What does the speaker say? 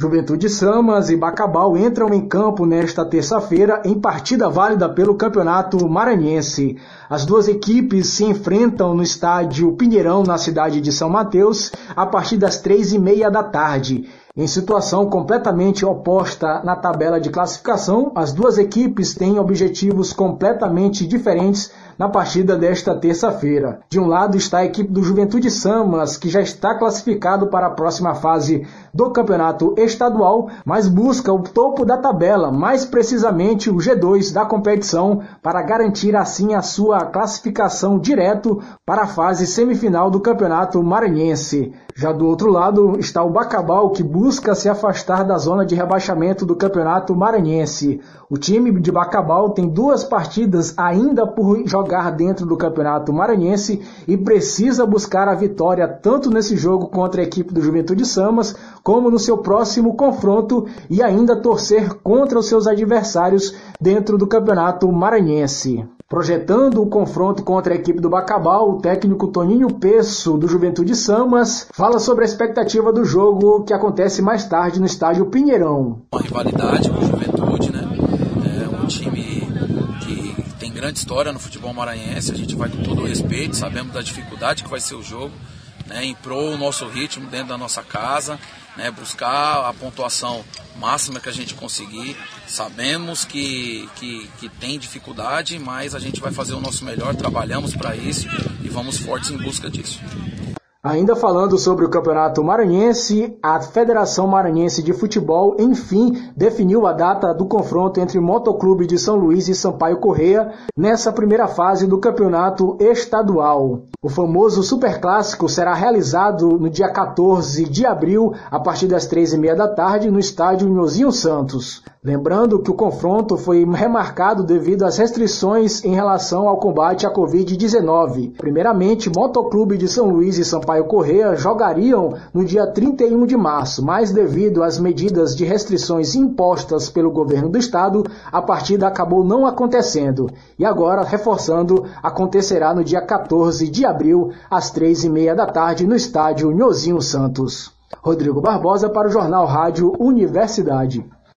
Juventude Samas e Bacabal entram em campo nesta terça-feira em partida válida pelo Campeonato Maranhense. As duas equipes se enfrentam no estádio Pinheirão, na cidade de São Mateus, a partir das três e meia da tarde. Em situação completamente oposta na tabela de classificação, as duas equipes têm objetivos completamente diferentes na partida desta terça-feira. De um lado está a equipe do Juventude Samas, que já está classificado para a próxima fase do campeonato estadual, mas busca o topo da tabela, mais precisamente o G2 da competição, para garantir assim a sua classificação direto para a fase semifinal do campeonato maranhense. Já do outro lado está o Bacabal, que busca se afastar da zona de rebaixamento do campeonato maranhense. O time de Bacabal tem duas partidas ainda por jogar dentro do campeonato maranhense e precisa buscar a vitória tanto nesse jogo contra a equipe do Juventude Samas, como no seu próximo confronto e ainda torcer contra os seus adversários dentro do campeonato maranhense. Projetando o confronto contra a equipe do Bacabal, o técnico Toninho Pesso, do Juventude Samas, fala sobre a expectativa do jogo que acontece mais tarde no estádio Pinheirão. Uma rivalidade com o Juventude, né? É um time que tem grande história no futebol maranhense, a gente vai com todo o respeito, sabemos da dificuldade que vai ser o jogo, né? Em pro o nosso ritmo dentro da nossa casa, né? Buscar a pontuação máxima que a gente conseguir. Sabemos que, que, que tem dificuldade, mas a gente vai fazer o nosso melhor, trabalhamos para isso e vamos fortes em busca disso. Ainda falando sobre o Campeonato Maranhense, a Federação Maranhense de Futebol, enfim, definiu a data do confronto entre Motoclube de São Luís e Sampaio Correia nessa primeira fase do Campeonato Estadual. O famoso Superclássico será realizado no dia 14 de abril, a partir das três e meia da tarde, no estádio Nhozinho Santos. Lembrando que o confronto foi remarcado devido às restrições em relação ao combate à Covid-19. Primeiramente, Motoclube de São Luís e Sampaio Correia jogariam no dia 31 de março, mas devido às medidas de restrições impostas pelo governo do estado, a partida acabou não acontecendo. E agora, reforçando, acontecerá no dia 14 de abril, às três e meia da tarde, no estádio Nhozinho Santos. Rodrigo Barbosa para o Jornal Rádio Universidade.